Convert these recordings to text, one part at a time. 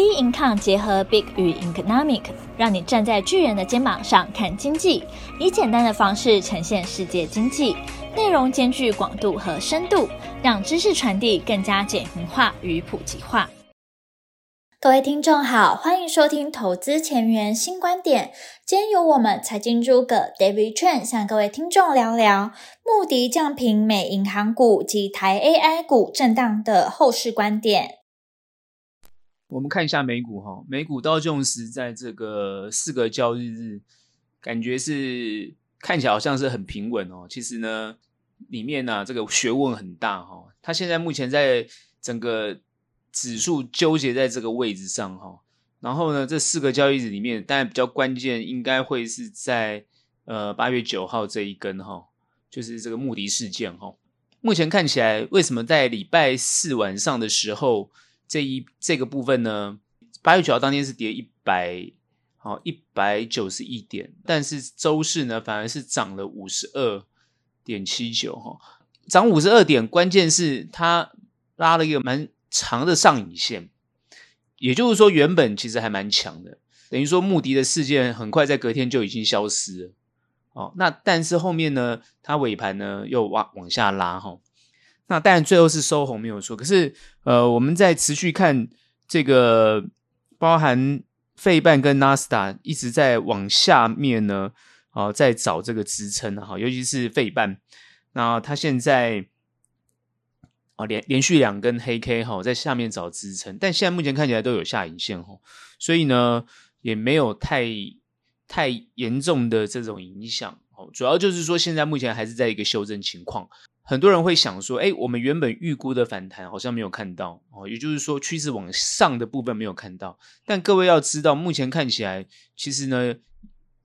B Income 结合 Big 与 Economic，让你站在巨人的肩膀上看经济，以简单的方式呈现世界经济，内容兼具广度和深度，让知识传递更加简明化与普及化。各位听众好，欢迎收听投资前沿新观点。今天由我们财经诸葛 David Chen 向各位听众聊聊穆迪降评美银行股及台 AI 股震荡的后市观点。我们看一下美股哈，美股道琼斯在这个四个交易日，感觉是看起来好像是很平稳哦。其实呢，里面呢、啊、这个学问很大哈。它现在目前在整个指数纠结在这个位置上哈。然后呢，这四个交易日里面，当然比较关键应该会是在呃八月九号这一根哈，就是这个穆迪事件哈。目前看起来，为什么在礼拜四晚上的时候？这一这个部分呢，八月九号当天是跌一百，好一百九十一点，但是周四呢反而是涨了五十二点七九哈，涨五十二点，关键是它拉了一个蛮长的上影线，也就是说原本其实还蛮强的，等于说穆迪的事件很快在隔天就已经消失了，哦，那但是后面呢，它尾盘呢又往往下拉哈。那当然最后是收红没有错，可是呃，我们在持续看这个，包含费半跟纳斯达一直在往下面呢，啊、在找这个支撑哈，尤其是费半，那它现在啊、连连续两根黑 K 哈，在下面找支撑，但现在目前看起来都有下影线哈，所以呢也没有太太严重的这种影响哦，主要就是说现在目前还是在一个修正情况。很多人会想说，哎，我们原本预估的反弹好像没有看到哦，也就是说趋势往上的部分没有看到。但各位要知道，目前看起来，其实呢，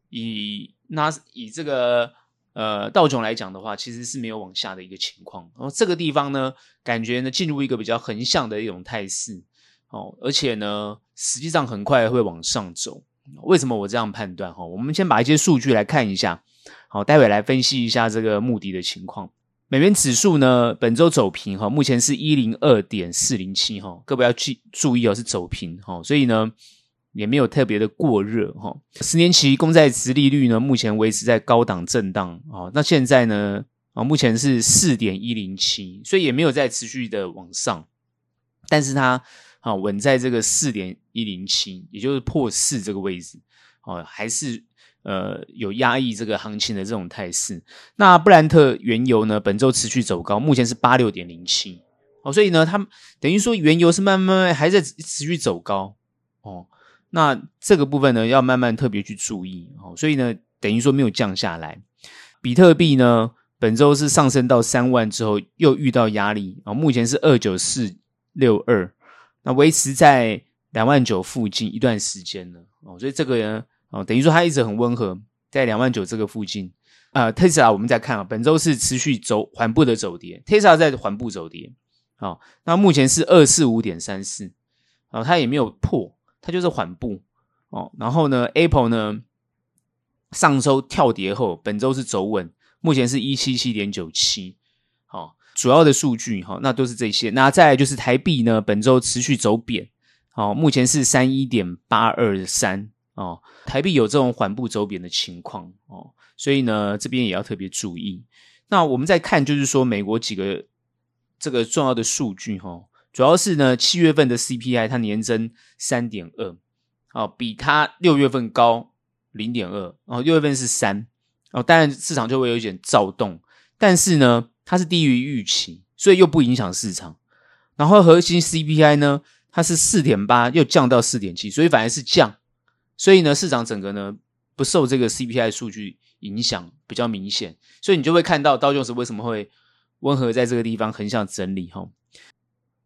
以那以这个呃道琼来讲的话，其实是没有往下的一个情况。然后这个地方呢，感觉呢进入一个比较横向的一种态势哦，而且呢，实际上很快会往上走。为什么我这样判断？哈，我们先把一些数据来看一下，好，待会来分析一下这个目的的情况。美元指数呢，本周走平哈，目前是一零二点四零七哈，各位要去注意哦，是走平哈，所以呢也没有特别的过热哈。十年期公债殖利率呢，目前维持在高档震荡啊，那现在呢啊，目前是四点一零七，所以也没有再持续的往上，但是它啊稳在这个四点一零七，也就是破四这个位置哦，还是。呃，有压抑这个行情的这种态势。那布兰特原油呢，本周持续走高，目前是八六点零七。哦，所以呢，它等于说原油是慢慢慢还在持续走高。哦，那这个部分呢，要慢慢特别去注意。哦，所以呢，等于说没有降下来。比特币呢，本周是上升到三万之后，又遇到压力。哦，目前是二九四六二，那维持在两万九附近一段时间了。哦，所以这个人。哦，等于说它一直很温和，在两万九这个附近。呃，Tesla 我们再看啊，本周是持续走缓步的走跌，Tesla 在缓步走跌。好、哦，那目前是二四五点三四，哦，它也没有破，它就是缓步。哦，然后呢，Apple 呢，上周跳跌后，本周是走稳，目前是一七七点九七。好，主要的数据哈、哦，那都是这些。那再来就是台币呢，本周持续走贬，好、哦，目前是三一点八二三。哦，台币有这种缓步走贬的情况哦，所以呢，这边也要特别注意。那我们再看，就是说美国几个这个重要的数据哈、哦，主要是呢，七月份的 CPI 它年增三点二，哦，比它六月份高零点二，哦，六月份是三，哦，当然市场就会有一点躁动，但是呢，它是低于预期，所以又不影响市场。然后核心 CPI 呢，它是四点八，又降到四点七，所以反而是降。所以呢，市场整个呢不受这个 CPI 数据影响比较明显，所以你就会看到道琼斯为什么会温和在这个地方横向整理哈。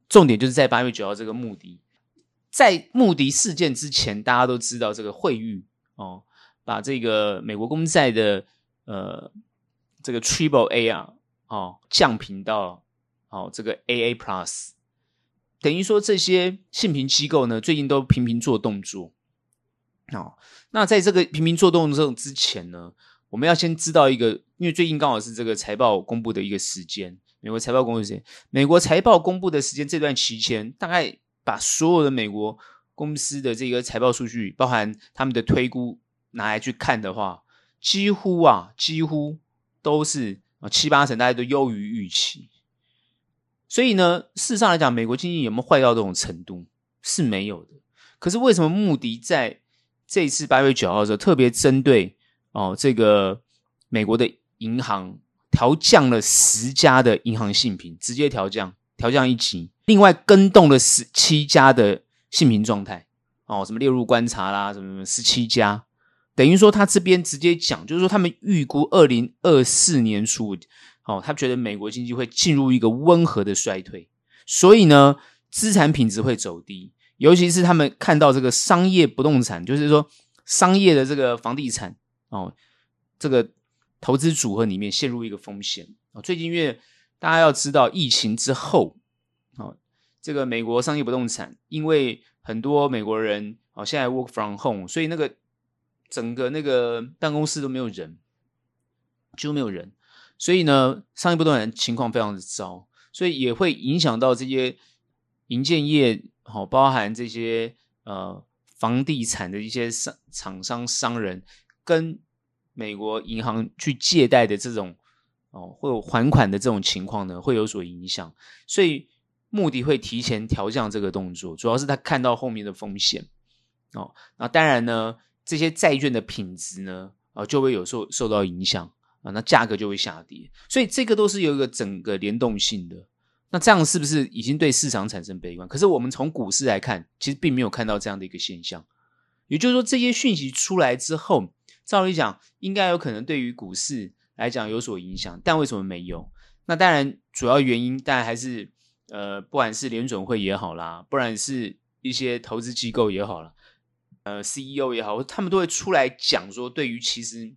重点就是在八月九号这个穆迪，在穆迪事件之前，大家都知道这个惠誉哦，把这个美国公债的呃这个 Triple A 啊哦降评到哦这个 AA Plus，等于说这些信评机构呢最近都频频做动作。哦，那在这个频频做动作之前呢，我们要先知道一个，因为最近刚好是这个财报公布的一个时间，美国财报公布时间，美国财报公布的时间这段期间，大概把所有的美国公司的这个财报数据，包含他们的推估拿来去看的话，几乎啊，几乎都是啊七八成，大家都优于预期。所以呢，事实上来讲，美国经济有没有坏到这种程度？是没有的。可是为什么穆迪在这次八月九号的时候，特别针对哦这个美国的银行调降了十家的银行信评，直接调降，调降一级，另外跟动了十七家的信评状态，哦，什么列入观察啦，什么什么十七家，等于说他这边直接讲，就是说他们预估二零二四年初，哦，他觉得美国经济会进入一个温和的衰退，所以呢，资产品质会走低。尤其是他们看到这个商业不动产，就是说商业的这个房地产哦，这个投资组合里面陷入一个风险哦。最近因为大家要知道疫情之后哦，这个美国商业不动产，因为很多美国人哦现在 work from home，所以那个整个那个办公室都没有人，几乎没有人，所以呢，商业不动产情况非常的糟，所以也会影响到这些营建业。好，包含这些呃房地产的一些商厂商商人跟美国银行去借贷的这种哦，会有还款的这种情况呢，会有所影响。所以穆迪会提前调降这个动作，主要是他看到后面的风险哦。那当然呢，这些债券的品质呢，啊就会有受受到影响啊，那价格就会下跌。所以这个都是有一个整个联动性的。那这样是不是已经对市场产生悲观？可是我们从股市来看，其实并没有看到这样的一个现象。也就是说，这些讯息出来之后，照理讲应该有可能对于股市来讲有所影响，但为什么没有？那当然，主要原因当然还是呃，不管是联准会也好啦，不然是一些投资机构也好啦，呃，CEO 也好，他们都会出来讲说，对于其实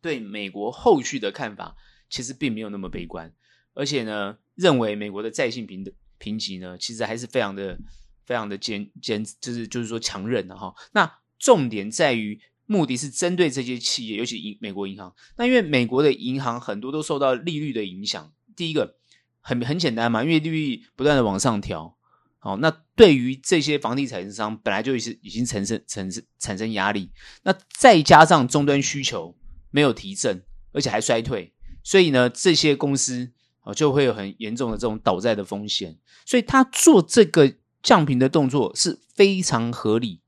对美国后续的看法，其实并没有那么悲观。而且呢，认为美国的债信评的评级呢，其实还是非常的、非常的坚坚，就是就是说强韧的哈。那重点在于，目的是针对这些企业，尤其银美国银行。那因为美国的银行很多都受到利率的影响。第一个很很简单嘛，因为利率不断的往上调，好，那对于这些房地产商本来就已经已经产生产生产生压力。那再加上终端需求没有提振，而且还衰退，所以呢，这些公司。就会有很严重的这种倒债的风险，所以他做这个降频的动作是非常合理。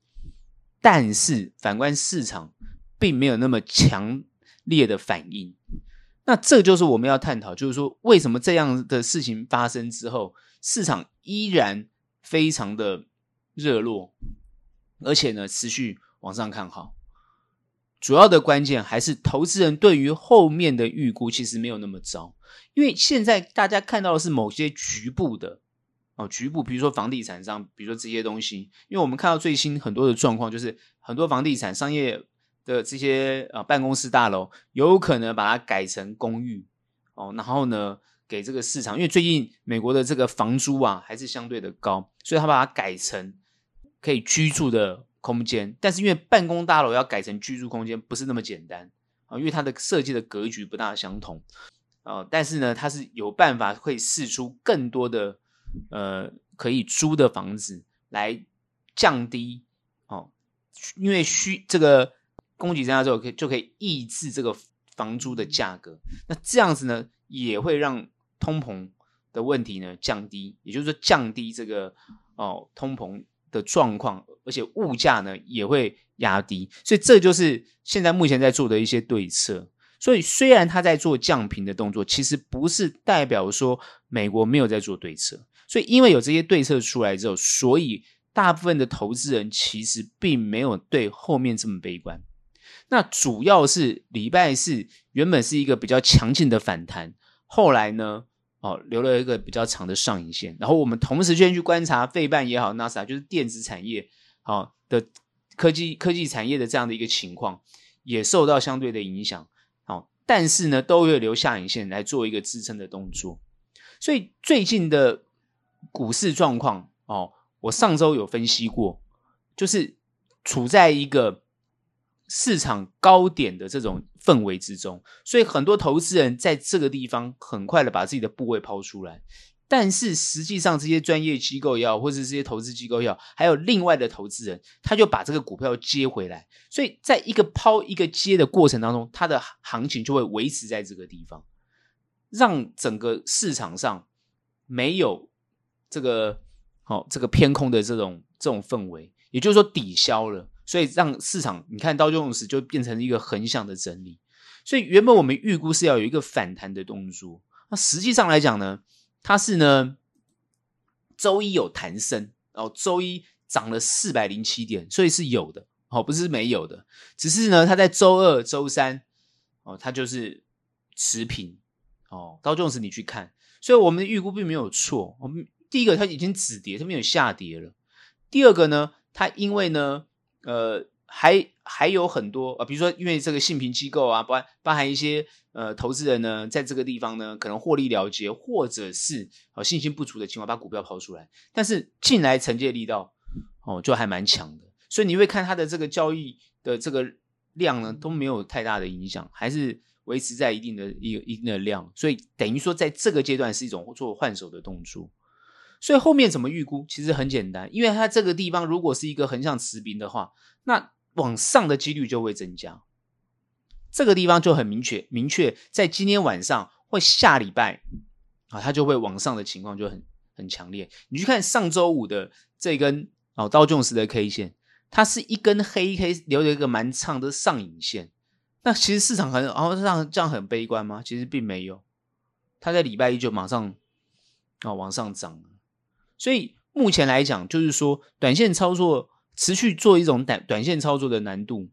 但是反观市场，并没有那么强烈的反应。那这就是我们要探讨，就是说为什么这样的事情发生之后，市场依然非常的热络，而且呢持续往上看好。主要的关键还是投资人对于后面的预估其实没有那么糟。因为现在大家看到的是某些局部的哦，局部，比如说房地产商，比如说这些东西。因为我们看到最新很多的状况，就是很多房地产商业的这些呃办公室大楼，有可能把它改成公寓哦，然后呢给这个市场，因为最近美国的这个房租啊还是相对的高，所以他把它改成可以居住的空间。但是因为办公大楼要改成居住空间不是那么简单啊，因为它的设计的格局不大相同。哦，但是呢，它是有办法会释出更多的呃可以租的房子来降低哦，因为需这个供给增加之后，可以就可以抑制这个房租的价格。那这样子呢，也会让通膨的问题呢降低，也就是说降低这个哦通膨的状况，而且物价呢也会压低。所以这就是现在目前在做的一些对策。所以，虽然他在做降频的动作，其实不是代表说美国没有在做对策。所以，因为有这些对策出来之后，所以大部分的投资人其实并没有对后面这么悲观。那主要是礼拜四原本是一个比较强劲的反弹，后来呢，哦，留了一个比较长的上影线。然后我们同时间去观察费半也好，纳斯达就是电子产业好的科技科技产业的这样的一个情况，也受到相对的影响。但是呢，都会留下影线来做一个支撑的动作，所以最近的股市状况哦，我上周有分析过，就是处在一个市场高点的这种氛围之中，所以很多投资人在这个地方很快的把自己的部位抛出来，但是实际上这些专业机构也好，或者这些投资机构也好，还有另外的投资人，他就把这个股票接回来，所以在一个抛一个接的过程当中，它的行情就会维持在这个地方，让整个市场上没有这个好、哦、这个偏空的这种这种氛围，也就是说抵消了。所以让市场，你看道琼斯就变成一个横向的整理。所以原本我们预估是要有一个反弹的动作，那实际上来讲呢，它是呢周一有弹升，然后周一涨了四百零七点，所以是有的，哦，不是没有的，只是呢它在周二、周三哦，它就是持平哦。道琼斯你去看，所以我们的预估并没有错。我们第一个它已经止跌，它没有下跌了。第二个呢，它因为呢。呃，还还有很多啊，比如说，因为这个信评机构啊，包包含一些呃投资人呢，在这个地方呢，可能获利了结，或者是啊信心不足的情况，把股票抛出来，但是进来承接力道哦，就还蛮强的，所以你会看它的这个交易的这个量呢，都没有太大的影响，还是维持在一定的一一定的量，所以等于说在这个阶段是一种做换手的动作。所以后面怎么预估？其实很简单，因为它这个地方如果是一个横向持平的话，那往上的几率就会增加。这个地方就很明确，明确在今天晚上或下礼拜啊，它就会往上的情况就很很强烈。你去看上周五的这根哦道琼斯的 K 线，它是一根黑 K 留了一个蛮长的上影线。那其实市场很哦这样这样很悲观吗？其实并没有，它在礼拜一就马上啊往上涨。所以目前来讲，就是说，短线操作持续做一种短短线操作的难度，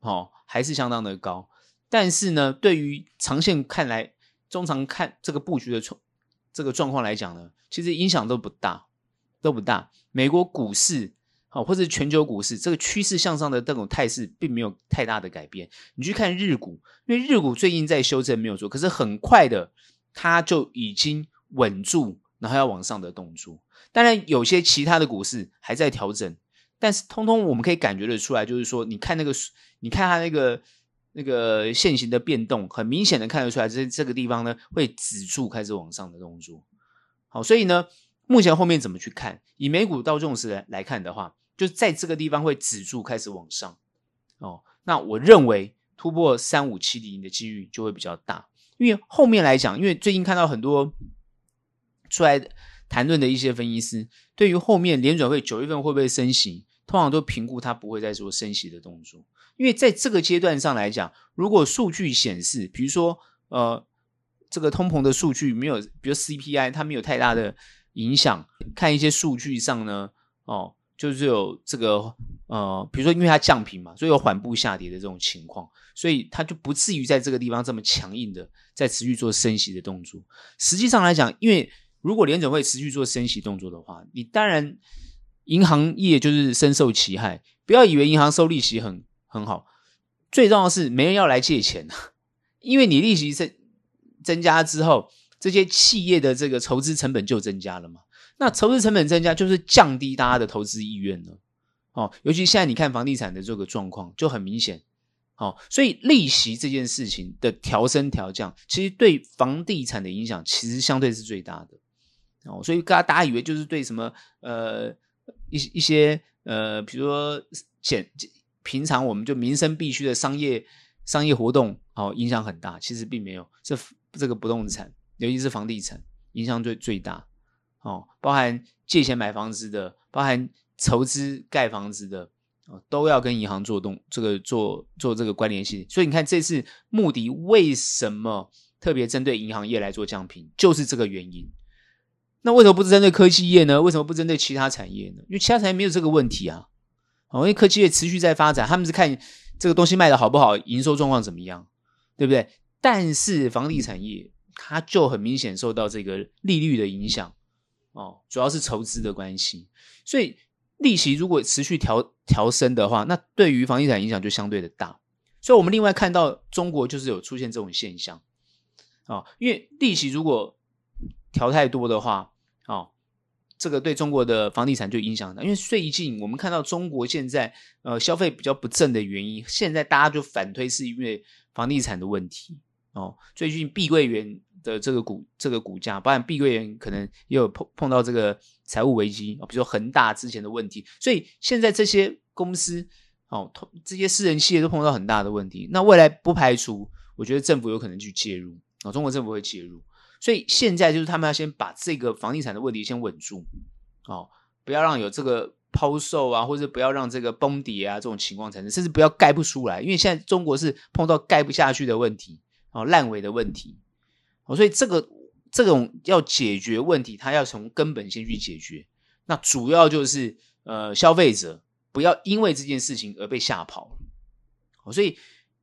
哦，还是相当的高。但是呢，对于长线看来，中长看这个布局的状这个状况来讲呢，其实影响都不大，都不大。美国股市，好，或者全球股市，这个趋势向上的这种态势，并没有太大的改变。你去看日股，因为日股最近在修正，没有做，可是很快的，它就已经稳住，然后要往上的动作。当然，有些其他的股市还在调整，但是通通我们可以感觉得出来，就是说，你看那个，你看它那个那个线型的变动，很明显的看得出来，这这个地方呢会止住开始往上的动作。好，所以呢，目前后面怎么去看？以美股道琼斯来来看的话，就在这个地方会止住开始往上。哦，那我认为突破三五七零的几率就会比较大，因为后面来讲，因为最近看到很多出来。谈论的一些分析师对于后面联准会九月份会不会升息，通常都评估它不会再做升息的动作，因为在这个阶段上来讲，如果数据显示，比如说呃这个通膨的数据没有，比如 CPI 它没有太大的影响，看一些数据上呢，哦就是有这个呃比如说因为它降频嘛，所以有缓步下跌的这种情况，所以它就不至于在这个地方这么强硬的在持续做升息的动作。实际上来讲，因为如果联准会持续做升息动作的话，你当然银行业就是深受其害。不要以为银行收利息很很好，最重要是没人要来借钱，因为你利息增增加之后，这些企业的这个筹资成本就增加了嘛。那筹资成本增加，就是降低大家的投资意愿了。哦，尤其现在你看房地产的这个状况就很明显。哦，所以利息这件事情的调升调降，其实对房地产的影响其实相对是最大的。哦，所以大家大家以为就是对什么呃一一些呃，比如说简平常我们就民生必须的商业商业活动哦影响很大，其实并没有，这这个不动产，尤其是房地产影响最最大哦，包含借钱买房子的，包含筹资盖房子的哦，都要跟银行做动这个做做这个关联性。所以你看这次穆迪为什么特别针对银行业来做降评，就是这个原因。那为什么不针对科技业呢？为什么不针对其他产业呢？因为其他产业没有这个问题啊。哦，因为科技业持续在发展，他们是看这个东西卖的好不好，营收状况怎么样，对不对？但是房地产业它就很明显受到这个利率的影响哦，主要是筹资的关系。所以利息如果持续调调升的话，那对于房地产影响就相对的大。所以我们另外看到中国就是有出现这种现象啊，哦，因为利息如果调太多的话，哦，这个对中国的房地产就影响大。因为最近我们看到中国现在呃消费比较不振的原因，现在大家就反推是因为房地产的问题哦。最近碧桂园的这个股这个股价，包含碧桂园可能也有碰碰到这个财务危机，比如说恒大之前的问题，所以现在这些公司哦，这些私人企业都碰到很大的问题。那未来不排除，我觉得政府有可能去介入啊，中国政府会介入。所以现在就是他们要先把这个房地产的问题先稳住，哦，不要让有这个抛售啊，或者不要让这个崩跌啊这种情况产生，甚至不要盖不出来，因为现在中国是碰到盖不下去的问题，哦，烂尾的问题，哦，所以这个这种要解决问题，它要从根本先去解决。那主要就是呃，消费者不要因为这件事情而被吓跑，哦，所以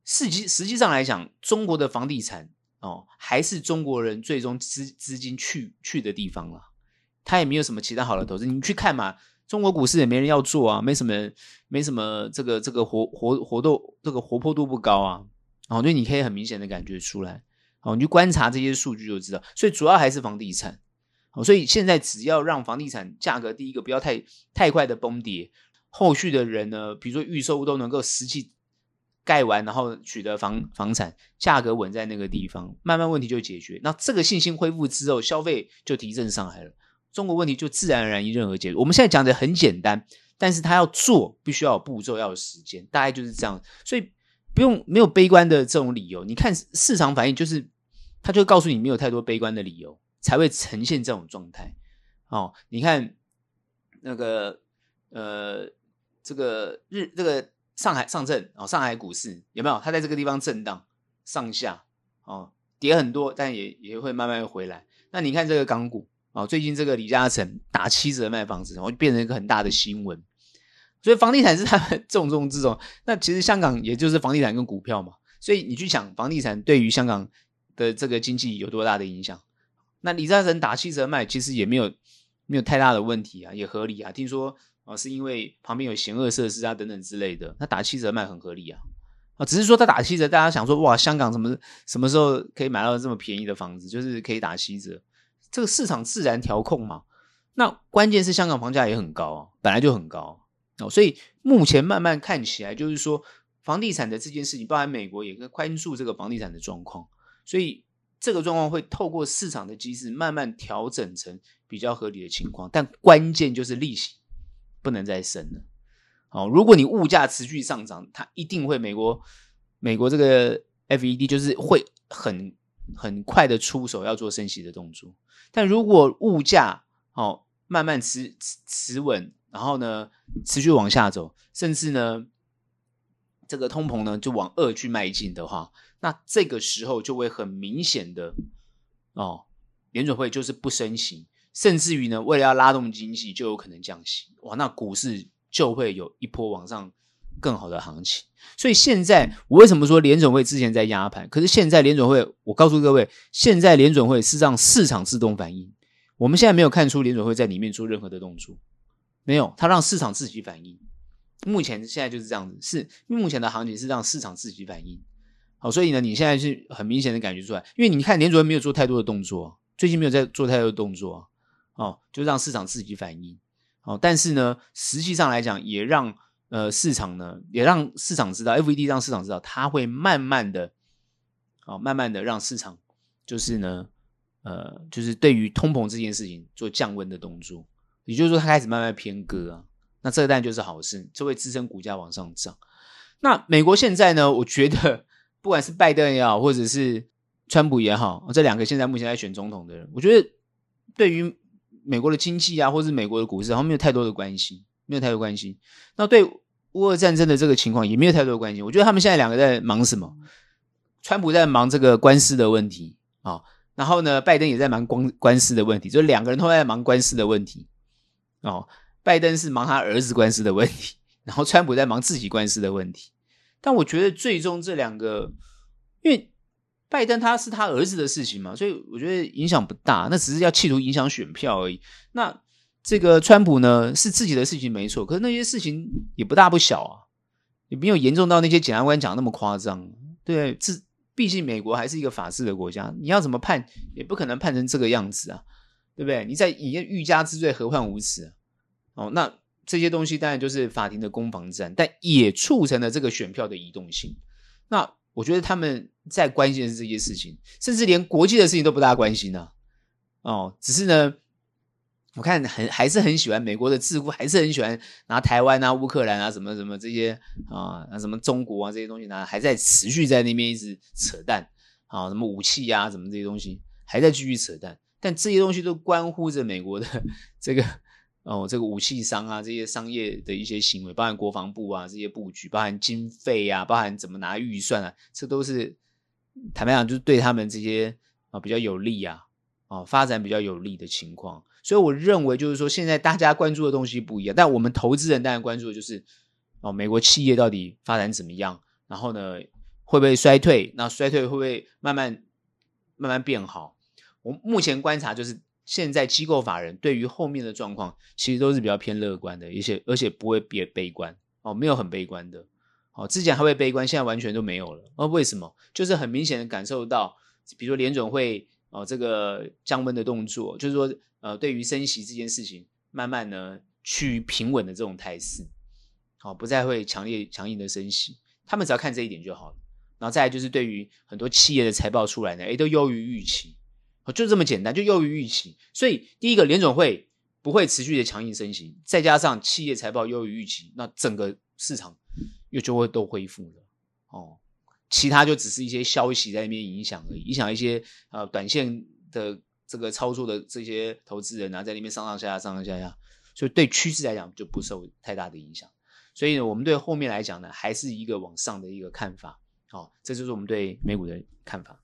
实际实际上来讲，中国的房地产。哦，还是中国人最终资资金去去的地方了，他也没有什么其他好的投资。你去看嘛，中国股市也没人要做啊，没什么，没什么这个这个活活活动，这个活泼度不高啊。哦，所以你可以很明显的感觉出来。哦，你去观察这些数据就知道。所以主要还是房地产。所以现在只要让房地产价格第一个不要太太快的崩跌，后续的人呢，比如说预售都能够实际。盖完，然后取得房房产，价格稳在那个地方，慢慢问题就解决。那这个信心恢复之后，消费就提振上来了，中国问题就自然而然迎刃而解。我们现在讲的很简单，但是他要做，必须要有步骤，要有时间，大概就是这样。所以不用没有悲观的这种理由。你看市场反应，就是他就告诉你没有太多悲观的理由，才会呈现这种状态。哦，你看那个呃，这个日这个。上海上证哦，上海股市有没有？它在这个地方震荡上下哦，跌很多，但也也会慢慢回来。那你看这个港股哦，最近这个李嘉诚打七折卖房子，然后变成一个很大的新闻。所以房地产是他们 重中之重。那其实香港也就是房地产跟股票嘛，所以你去想房地产对于香港的这个经济有多大的影响？那李嘉诚打七折卖，其实也没有没有太大的问题啊，也合理啊。听说。哦，是因为旁边有嫌恶设施啊，等等之类的，他打七折卖很合理啊。啊，只是说他打七折，大家想说哇，香港什么什么时候可以买到这么便宜的房子？就是可以打七折，这个市场自然调控嘛。那关键是香港房价也很高啊，本来就很高哦，所以目前慢慢看起来，就是说房地产的这件事情，包含美国也会关注这个房地产的状况，所以这个状况会透过市场的机制慢慢调整成比较合理的情况，但关键就是利息。不能再升了。好，如果你物价持续上涨，它一定会美国美国这个 FED 就是会很很快的出手要做升息的动作。但如果物价哦慢慢持持持稳，然后呢持续往下走，甚至呢这个通膨呢就往二去迈进的话，那这个时候就会很明显的哦，联准会就是不升息。甚至于呢，为了要拉动经济，就有可能降息，哇，那股市就会有一波往上更好的行情。所以现在我为什么说联准会之前在压盘？可是现在联准会，我告诉各位，现在联准会是让市场自动反应。我们现在没有看出联准会在里面做任何的动作，没有，它让市场自己反应。目前现在就是这样子，是目前的行情是让市场自己反应。好，所以呢，你现在是很明显的感觉出来，因为你看联准会没有做太多的动作，最近没有在做太多的动作。哦，就让市场自己反应。哦，但是呢，实际上来讲，也让呃市场呢，也让市场知道，FED 让市场知道，它会慢慢的，哦，慢慢的让市场，就是呢，呃，就是对于通膨这件事情做降温的动作。也就是说，它开始慢慢偏鸽啊。那这个当然就是好事，就会支撑股价往上涨。那美国现在呢，我觉得不管是拜登也好，或者是川普也好，这两个现在目前在选总统的人，我觉得对于美国的经济啊，或是美国的股市，好像没有太多的关系，没有太多关系。那对乌俄战争的这个情况也没有太多的关系。我觉得他们现在两个在忙什么？川普在忙这个官司的问题啊、然后呢，拜登也在忙官官司的问题，就两个人都在忙官司的问题哦。拜登是忙他儿子官司的问题，然后川普在忙自己官司的问题。但我觉得最终这两个，因为。拜登他是他儿子的事情嘛，所以我觉得影响不大，那只是要企图影响选票而已。那这个川普呢，是自己的事情没错，可是那些事情也不大不小啊，也没有严重到那些检察官讲那么夸张。对，这毕竟美国还是一个法治的国家，你要怎么判也不可能判成这个样子啊，对不对？你在以欲加之罪，何患无辞啊？哦，那这些东西当然就是法庭的攻防战，但也促成了这个选票的移动性。那我觉得他们。在关心的是这些事情，甚至连国际的事情都不大关心呢、哦，只是呢，我看很还是很喜欢美国的智库，还是很喜欢拿台湾啊、乌克兰啊什么什么这些啊，那什么中国啊这些东西呢，还在持续在那边一直扯淡啊，什么武器啊，什么这些东西还在继续扯淡，但这些东西都关乎着美国的这个。哦，这个武器商啊，这些商业的一些行为，包含国防部啊这些布局，包含经费啊，包含怎么拿预算啊，这都是坦白讲，就是对他们这些啊比较有利啊，啊发展比较有利的情况。所以我认为，就是说现在大家关注的东西不一样，但我们投资人当然关注的就是哦，美国企业到底发展怎么样，然后呢会不会衰退？那衰退会不会慢慢慢慢变好？我目前观察就是。现在机构法人对于后面的状况，其实都是比较偏乐观的，而且而且不会别悲观哦，没有很悲观的哦。之前还会悲观，现在完全都没有了。哦，为什么？就是很明显的感受到，比如说联准会哦这个降温的动作，就是说呃对于升息这件事情，慢慢呢趋于平稳的这种态势，哦不再会强烈强硬的升息，他们只要看这一点就好了。然后再来就是对于很多企业的财报出来呢，诶都优于预期。就这么简单，就优于预期。所以第一个联准会不会持续的强硬升息，再加上企业财报优于预期，那整个市场又就会都恢复了。哦，其他就只是一些消息在那边影响而已，影响一些呃短线的这个操作的这些投资人啊，在那边上上下下上上下下，所以对趋势来讲就不受太大的影响。所以呢，我们对后面来讲呢，还是一个往上的一个看法。哦，这就是我们对美股的看法。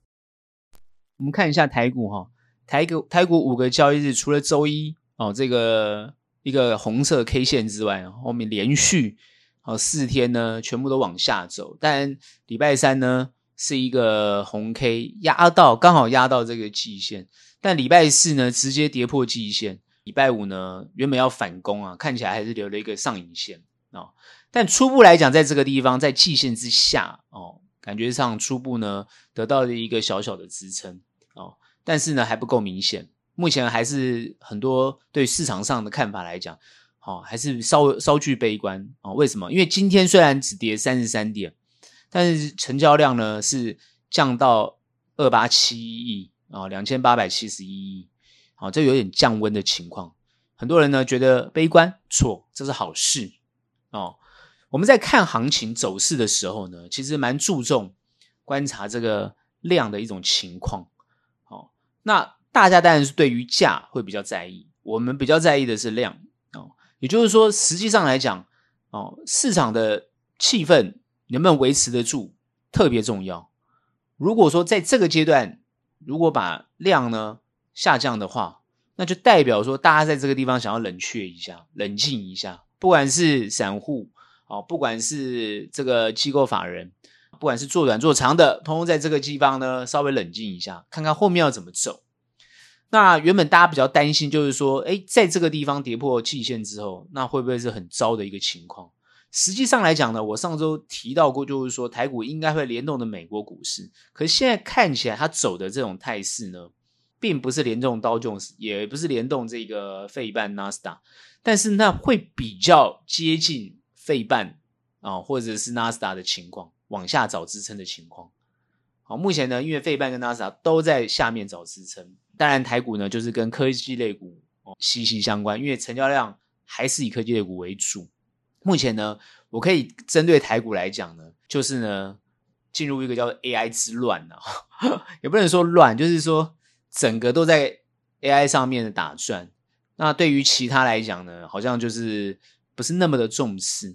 我们看一下台股哈，台股台股五个交易日，除了周一哦这个一个红色 K 线之外，后面连续哦四天呢全部都往下走，但礼拜三呢是一个红 K 压到刚好压到这个季线，但礼拜四呢直接跌破季线，礼拜五呢原本要反攻啊，看起来还是留了一个上影线哦，但初步来讲，在这个地方在季线之下哦，感觉上初步呢得到了一个小小的支撑。哦，但是呢还不够明显，目前还是很多对市场上的看法来讲，哦，还是稍稍具悲观哦。为什么？因为今天虽然只跌三十三点，但是成交量呢是降到二八七亿啊，两千八百七十一亿，好，这有点降温的情况。很多人呢觉得悲观，错，这是好事哦。我们在看行情走势的时候呢，其实蛮注重观察这个量的一种情况。好那大家当然是对于价会比较在意，我们比较在意的是量。也就是说，实际上来讲哦，市场的气氛能不能维持得住特别重要。如果说在这个阶段，如果把量呢下降的话，那就代表说大家在这个地方想要冷却一下、冷静一下，不管是散户哦，不管是这个机构法人。不管是做短做长的，通通在这个地方呢，稍微冷静一下，看看后面要怎么走。那原本大家比较担心，就是说，诶，在这个地方跌破季线之后，那会不会是很糟的一个情况？实际上来讲呢，我上周提到过，就是说台股应该会联动的美国股市，可是现在看起来它走的这种态势呢，并不是联动道琼斯，也不是联动这个费半纳斯达，但是那会比较接近费半啊，或者是纳斯达的情况。往下找支撑的情况，好，目前呢，因为费半跟纳斯达都在下面找支撑，当然台股呢就是跟科技类股哦息息相关，因为成交量还是以科技类股为主。目前呢，我可以针对台股来讲呢，就是呢进入一个叫 AI 之乱啊，也不能说乱，就是说整个都在 AI 上面的打转。那对于其他来讲呢，好像就是不是那么的重视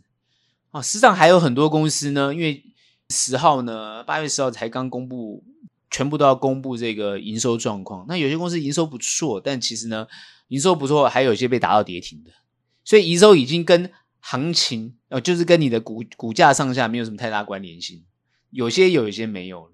啊。实际上还有很多公司呢，因为十号呢，八月十号才刚公布，全部都要公布这个营收状况。那有些公司营收不错，但其实呢，营收不错，还有一些被打到跌停的。所以营收已经跟行情，呃，就是跟你的股股价上下没有什么太大关联性。有些有，一些没有了。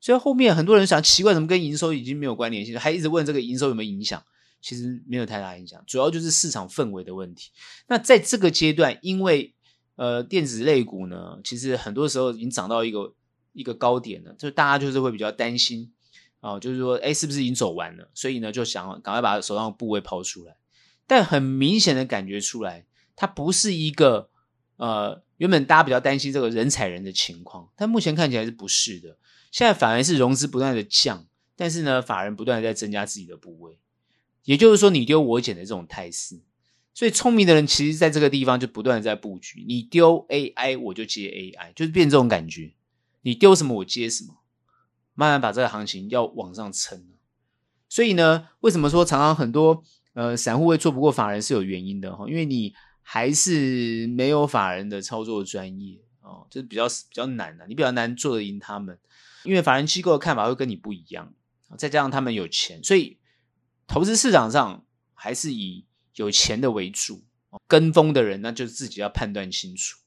所以后面很多人想奇怪，怎么跟营收已经没有关联性，还一直问这个营收有没有影响？其实没有太大影响，主要就是市场氛围的问题。那在这个阶段，因为呃，电子类股呢，其实很多时候已经涨到一个一个高点了，就大家就是会比较担心啊、就是说，哎，是不是已经走完了？所以呢，就想赶快把手上的部位抛出来。但很明显的感觉出来，它不是一个呃，原本大家比较担心这个人踩人的情况，但目前看起来是不是的。现在反而是融资不断的降，但是呢，法人不断的在增加自己的部位，也就是说你丢我捡的这种态势。所以聪明的人其实在这个地方就不断的在布局，你丢 AI 我就接 AI，就是变这种感觉，你丢什么我接什么，慢慢把这个行情要往上撑。所以呢，为什么说常常很多呃散户会做不过法人是有原因的哈，因为你还是没有法人的操作专业哦，就是比较比较难的，你比较难做得赢他们，因为法人机构的看法会跟你不一样，再加上他们有钱，所以投资市场上还是以。有钱的为主，跟风的人那就自己要判断清楚。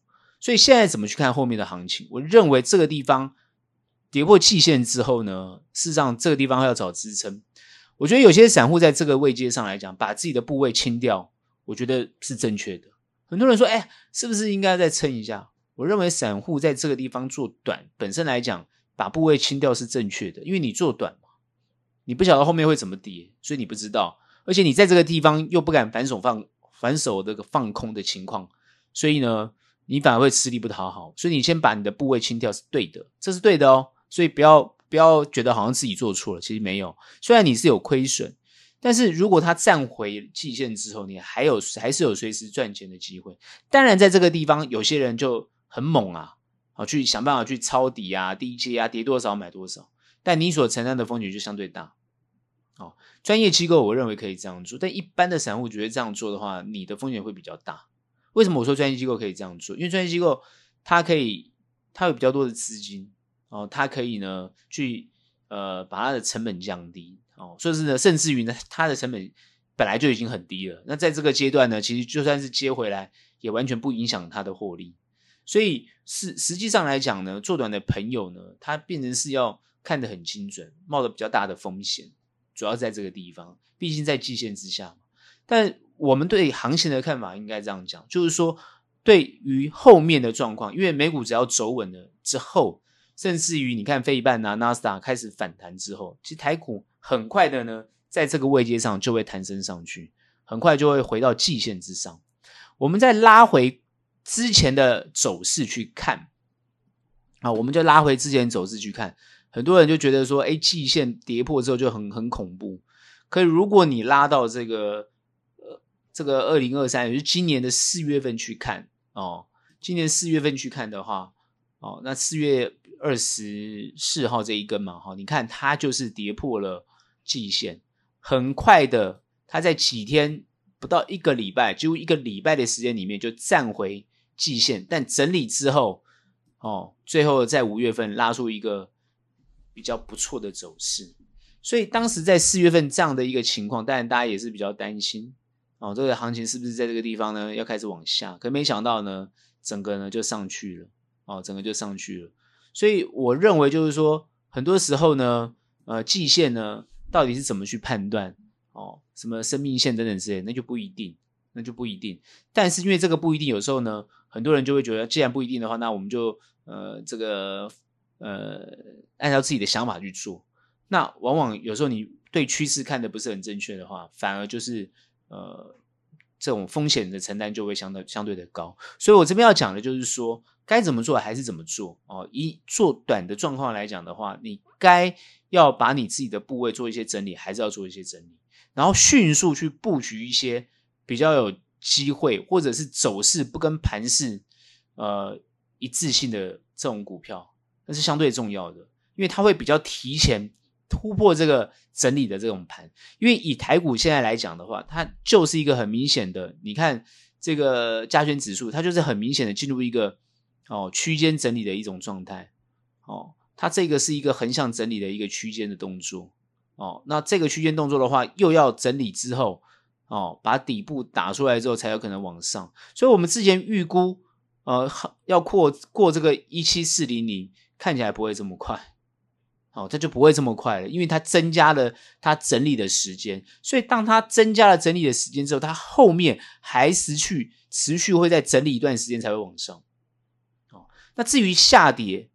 所以现在怎么去看后面的行情？我认为这个地方跌破季线之后呢，事实上这个地方要找支撑。我觉得有些散户在这个位阶上来讲，把自己的部位清掉，我觉得是正确的。很多人说，哎，是不是应该再撑一下？我认为散户在这个地方做短，本身来讲，把部位清掉是正确的，因为你做短嘛，你不晓得后面会怎么跌，所以你不知道。而且你在这个地方又不敢反手放反手这个放空的情况，所以呢，你反而会吃力不讨好。所以你先把你的部位清掉是对的，这是对的哦。所以不要不要觉得好像自己做错了，其实没有。虽然你是有亏损，但是如果它站回季线之后，你还有还是有随时赚钱的机会。当然，在这个地方有些人就很猛啊，好去想办法去抄底啊、低阶啊，跌多少买多少，但你所承担的风险就相对大。哦，专业机构我认为可以这样做，但一般的散户觉得这样做的话，你的风险会比较大。为什么我说专业机构可以这样做？因为专业机构它可以，它有比较多的资金哦，它可以呢去呃把它的成本降低哦，所以是呢，甚至于呢，它的成本本来就已经很低了。那在这个阶段呢，其实就算是接回来，也完全不影响它的获利。所以是实际上来讲呢，做短的朋友呢，他变成是要看得很精准，冒着比较大的风险。主要在这个地方，毕竟在季线之下嘛。但我们对行情的看法应该这样讲，就是说，对于后面的状况，因为美股只要走稳了之后，甚至于你看费半啊、纳斯达开始反弹之后，其实台股很快的呢，在这个位阶上就会弹升上去，很快就会回到季线之上。我们再拉回之前的走势去看，啊，我们就拉回之前走势去看。很多人就觉得说，哎，季线跌破之后就很很恐怖。可是如果你拉到这个这个二零二三，也就是今年的四月份去看哦，今年四月份去看的话，哦，那四月二十四号这一根嘛，哈、哦，你看它就是跌破了季线，很快的，它在几天不到一个礼拜，几乎一个礼拜的时间里面就站回季线，但整理之后，哦，最后在五月份拉出一个。比较不错的走势，所以当时在四月份这样的一个情况，当然大家也是比较担心哦，这个行情是不是在这个地方呢要开始往下？可没想到呢，整个呢就上去了哦，整个就上去了。所以我认为就是说，很多时候呢，呃，季线呢到底是怎么去判断哦，什么生命线等等之类，那就不一定，那就不一定。但是因为这个不一定，有时候呢，很多人就会觉得，既然不一定的话，那我们就呃这个。呃，按照自己的想法去做，那往往有时候你对趋势看的不是很正确的话，反而就是呃，这种风险的承担就会相对相对的高。所以我这边要讲的就是说，该怎么做还是怎么做哦。以做短的状况来讲的话，你该要把你自己的部位做一些整理，还是要做一些整理，然后迅速去布局一些比较有机会，或者是走势不跟盘势呃一致性的这种股票。那是相对重要的，因为它会比较提前突破这个整理的这种盘。因为以台股现在来讲的话，它就是一个很明显的，你看这个加权指数，它就是很明显的进入一个哦区间整理的一种状态。哦，它这个是一个横向整理的一个区间的动作。哦，那这个区间动作的话，又要整理之后，哦，把底部打出来之后，才有可能往上。所以我们之前预估，呃，要过过这个一七四零零。看起来不会这么快，哦，它就不会这么快了，因为它增加了它整理的时间，所以当它增加了整理的时间之后，它后面还持续持续会再整理一段时间才会往上，哦，那至于下跌，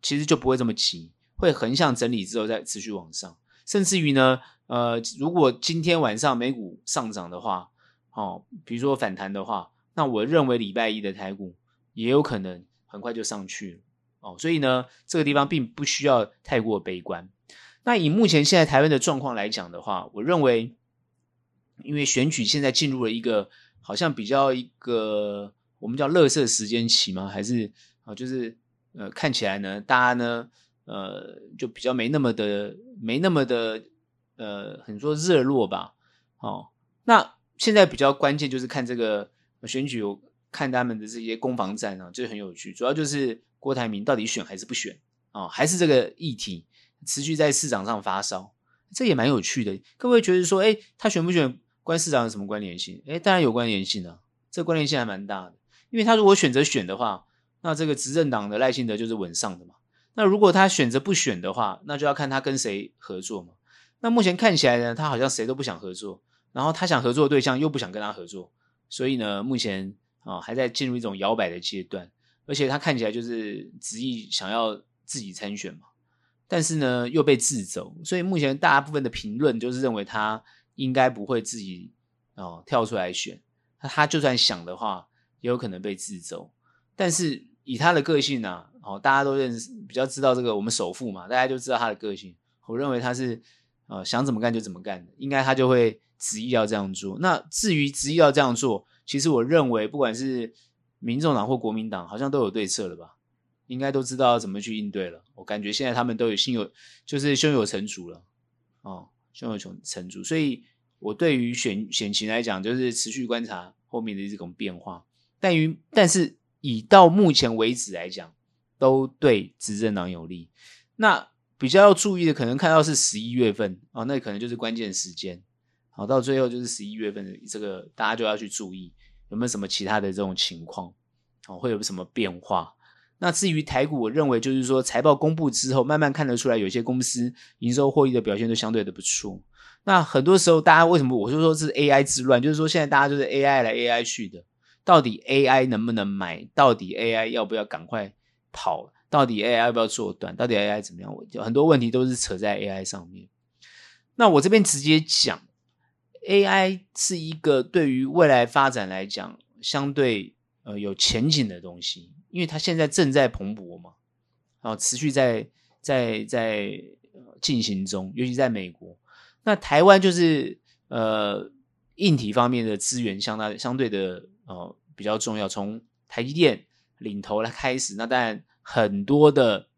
其实就不会这么急，会横向整理之后再持续往上，甚至于呢，呃，如果今天晚上美股上涨的话，哦，比如说反弹的话，那我认为礼拜一的台股也有可能很快就上去了。哦，所以呢，这个地方并不需要太过悲观。那以目前现在台湾的状况来讲的话，我认为，因为选举现在进入了一个好像比较一个我们叫垃圾时间期吗？还是啊，就是呃，看起来呢，大家呢，呃，就比较没那么的没那么的呃，很说热络吧。哦，那现在比较关键就是看这个选举，看他们的这些攻防战啊，就很有趣。主要就是郭台铭到底选还是不选啊？哦，还是这个议题？持续在市场上发烧，这也蛮有趣的。各位觉得说，哎，他选不选关市场有什么关联性？哎，当然有关联性啊，这关联性还蛮大的。因为他如果选择选的话，那这个执政党的赖清德就是稳上的嘛。那如果他选择不选的话，那就要看他跟谁合作嘛。那目前看起来呢，他好像谁都不想合作，然后他想合作的对象又不想跟他合作，所以呢，目前啊还在进入一种摇摆的阶段，而且他看起来就是执意想要自己参选嘛。但是呢，又被自走，所以目前大部分的评论就是认为他应该不会自己哦跳出来选。他就算想的话，也有可能被自走。但是以他的个性呢、啊，哦，大家都认识，比较知道这个我们首富嘛，大家就知道他的个性。我认为他是呃想怎么干就怎么干的，应该他就会执意要这样做。那至于执意要这样做，其实我认为不管是民众党或国民党，好像都有对策了吧。应该都知道怎么去应对了。我感觉现在他们都有心有，就是胸有成竹了，哦，胸有成成竹。所以，我对于选选情来讲，就是持续观察后面的这种变化。但于但是以到目前为止来讲，都对执政党有利。那比较要注意的，可能看到是十一月份哦，那可能就是关键时间。好，到最后就是十一月份的这个，大家就要去注意有没有什么其他的这种情况，哦，会有什么变化。那至于台股，我认为就是说财报公布之后，慢慢看得出来，有些公司营收获利的表现都相对的不错。那很多时候，大家为什么我就说是 AI 之乱？就是说现在大家就是 AI 来 AI 去的，到底 AI 能不能买？到底 AI 要不要赶快跑？到底 AI 要不要做短？到底 AI 怎么样？就很多问题都是扯在 AI 上面。那我这边直接讲，AI 是一个对于未来发展来讲相对呃有前景的东西。因为它现在正在蓬勃嘛，然后持续在在在进行中，尤其在美国。那台湾就是呃硬体方面的资源相当相对的呃比较重要，从台积电领头来开始，那当然很多的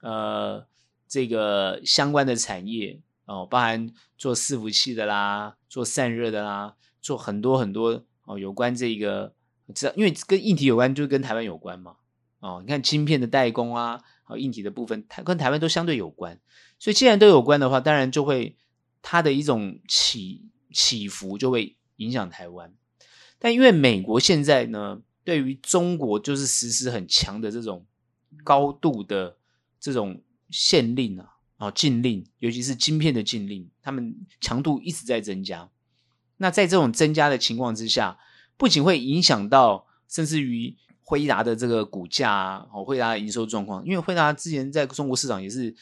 呃这个相关的产业哦、包含做伺服器的啦，做散热的啦，做很多很多哦、有关这个。知道，因为跟硬体有关，就跟台湾有关嘛。哦，你看晶片的代工啊，还有硬体的部分，台跟台湾都相对有关。所以既然都有关的话，当然就会它的一种起起伏就会影响台湾。但因为美国现在呢，对于中国就是实施很强的这种高度的这种限令啊，啊禁令，尤其是晶片的禁令，他们强度一直在增加。那在这种增加的情况之下，不仅会影响到，甚至于辉达的这个股价啊，哦，辉达的营收状况，因为辉达之前在中国市场也是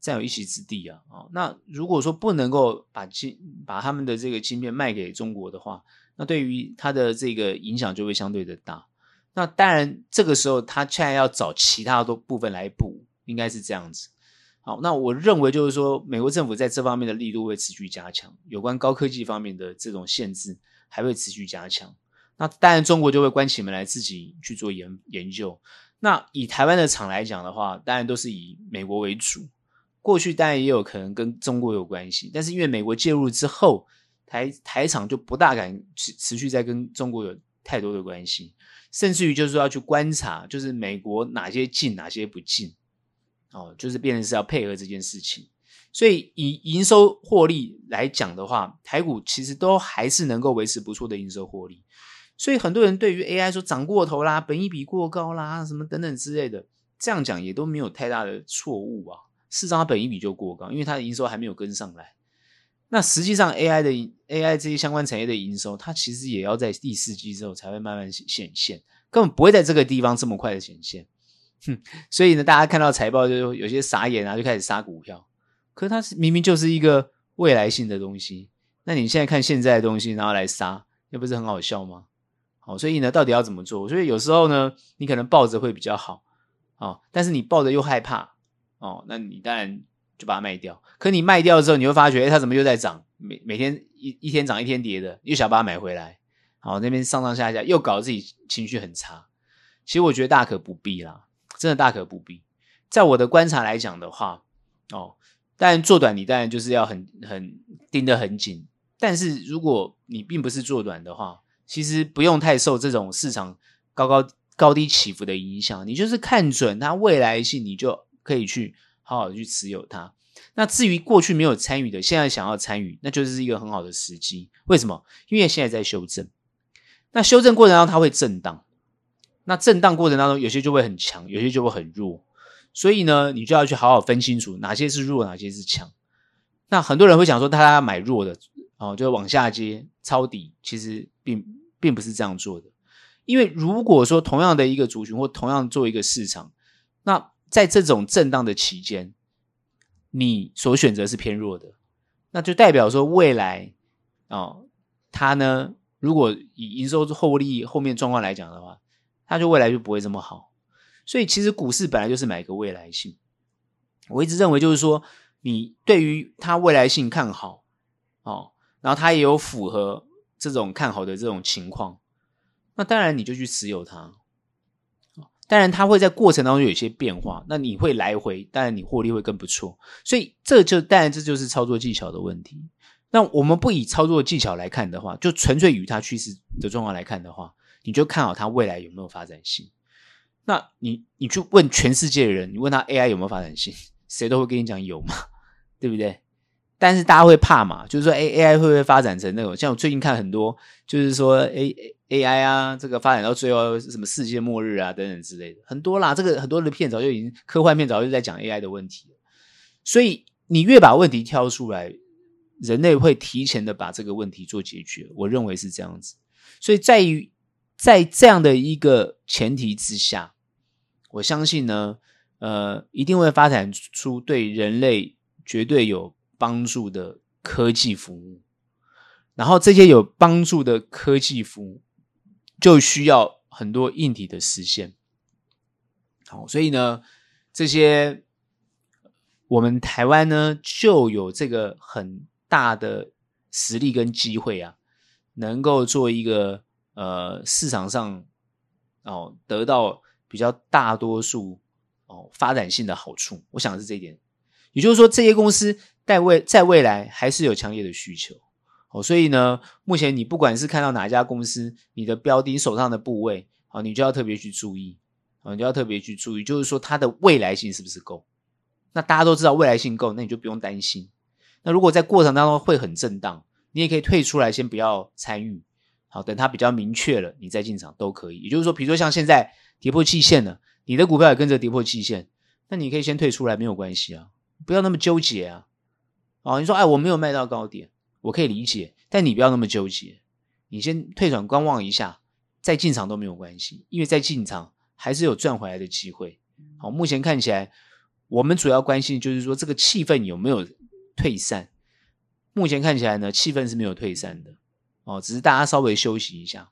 占有一席之地啊，哦，那如果说不能够把晶把他们的这个晶片卖给中国的话，那对于它的这个影响就会相对的大。那当然，这个时候他现在要找其他的部分来补，应该是这样子。好，那我认为就是说，美国政府在这方面的力度会持续加强，有关高科技方面的这种限制还会持续加强。那当然，中国就会关起门来自己去做研研究。那以台湾的厂来讲的话，当然都是以美国为主。过去当然也有可能跟中国有关系，但是因为美国介入之后，台台厂就不大敢持持续在跟中国有太多的关系，甚至于就是说要去观察，就是美国哪些进，哪些不进，哦，就是变成是要配合这件事情。所以以营收获利来讲的话，台股其实都还是能够维持不错的营收获利。所以很多人对于 AI 说涨过头啦，本益比过高啦，什么等等之类的，这样讲也都没有太大的错误啊。事实上，它本益比就过高，因为它的营收还没有跟上来。那实际上，AI 的 AI 这些相关产业的营收，它其实也要在第四季之后才会慢慢显现，根本不会在这个地方这么快的显现。哼，所以呢，大家看到财报就有些傻眼啊，就开始杀股票。可是它是明明就是一个未来性的东西，那你现在看现在的东西，然后来杀，那不是很好笑吗？好，所以呢，到底要怎么做？所以有时候呢，你可能抱着会比较好，哦，但是你抱着又害怕哦，那你当然就把它卖掉。可你卖掉之后，你会发觉，哎，它怎么又在涨？每每天一一天涨一天跌的，又想把它买回来，好，那边上上下下又搞得自己情绪很差。其实我觉得大可不必啦，真的大可不必。在我的观察来讲的话，哦，当然做短你当然就是要很很盯得很紧。但是如果你并不是做短的话，其实不用太受这种市场高高高低起伏的影响。你就是看准它未来性，你就可以去好好的去持有它。那至于过去没有参与的，现在想要参与，那就是一个很好的时机。为什么？因为现在在修正。那修正过程当中它会震荡，那震荡过程当中有些就会很强，有些就会很弱。所以呢，你就要去好好分清楚哪些是弱，哪些是强。那很多人会想说，他买弱的哦，就往下接抄底，其实并并不是这样做的。因为如果说同样的一个族群或同样做一个市场，那在这种震荡的期间，你所选择是偏弱的，那就代表说未来哦，它呢，如果以营收获利后面状况来讲的话，它就未来就不会这么好。所以其实股市本来就是买一个未来性。我一直认为就是说，你对于它未来性看好哦，然后它也有符合这种看好的这种情况，那当然你就去持有它。当然，它会在过程当中有一些变化，那你会来回，当然你获利会更不错。所以这就当然这就是操作技巧的问题。那我们不以操作技巧来看的话，就纯粹与它趋势的状况来看的话，你就看好它未来有没有发展性。那你你去问全世界的人，你问他 AI 有没有发展性，谁都会跟你讲有嘛，对不对？但是大家会怕嘛，就是说，哎，AI 会不会发展成那种？像我最近看很多，就是说，A AI 啊，这个发展到最后什么世界末日啊等等之类的，很多啦。这个很多的片早就已经科幻片早就在讲 AI 的问题。所以你越把问题挑出来，人类会提前的把这个问题做解决。我认为是这样子。所以在于在这样的一个前提之下，我相信呢，呃，一定会发展出对人类绝对有。帮助的科技服务，然后这些有帮助的科技服务就需要很多硬体的实现。好，所以呢，这些我们台湾呢就有这个很大的实力跟机会啊，能够做一个呃市场上哦得到比较大多数哦发展性的好处。我想的是这一点，也就是说这些公司。在未在未来还是有强烈的需求哦，所以呢，目前你不管是看到哪家公司，你的标的手上的部位，好，你就要特别去注意，啊，你就要特别去注意，就是说它的未来性是不是够？那大家都知道未来性够，那你就不用担心。那如果在过程当中会很震荡，你也可以退出来，先不要参与，好，等它比较明确了，你再进场都可以。也就是说，比如说像现在跌破季线了，你的股票也跟着跌破季线，那你可以先退出来，没有关系啊，不要那么纠结啊。哦，你说哎，我没有卖到高点，我可以理解，但你不要那么纠结，你先退场观望一下，再进场都没有关系，因为再进场还是有赚回来的机会。好，目前看起来，我们主要关心就是说这个气氛有没有退散。目前看起来呢，气氛是没有退散的，哦，只是大家稍微休息一下。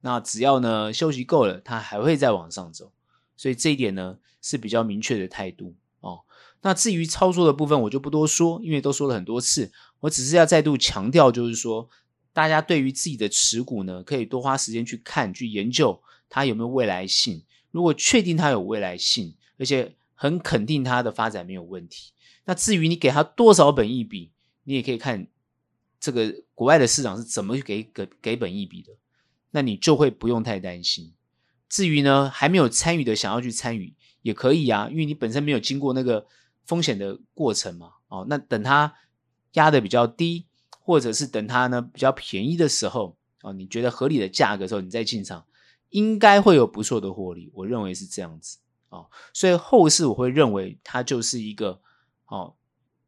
那只要呢休息够了，它还会再往上走，所以这一点呢是比较明确的态度哦。那至于操作的部分，我就不多说，因为都说了很多次。我只是要再度强调，就是说，大家对于自己的持股呢，可以多花时间去看、去研究它有没有未来性。如果确定它有未来性，而且很肯定它的发展没有问题，那至于你给它多少本益比，你也可以看这个国外的市场是怎么给给给本一比的，那你就会不用太担心。至于呢，还没有参与的，想要去参与也可以啊，因为你本身没有经过那个。风险的过程嘛，哦，那等它压得比较低，或者是等它呢比较便宜的时候，哦，你觉得合理的价格的时候，你再进场，应该会有不错的获利。我认为是这样子，哦，所以后市我会认为它就是一个，哦，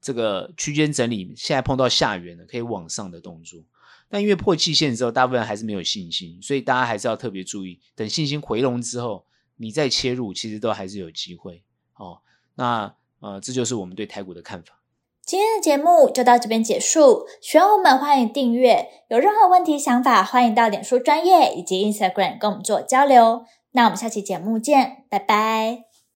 这个区间整理，现在碰到下缘了，可以往上的动作。但因为破季线之后，大部分还是没有信心，所以大家还是要特别注意，等信心回笼之后，你再切入，其实都还是有机会。哦，那。呃，这就是我们对台股的看法。今天的节目就到这边结束，喜欢我们欢迎订阅，有任何问题想法，欢迎到脸书专业以及 Instagram 跟我们做交流。那我们下期节目见，拜拜。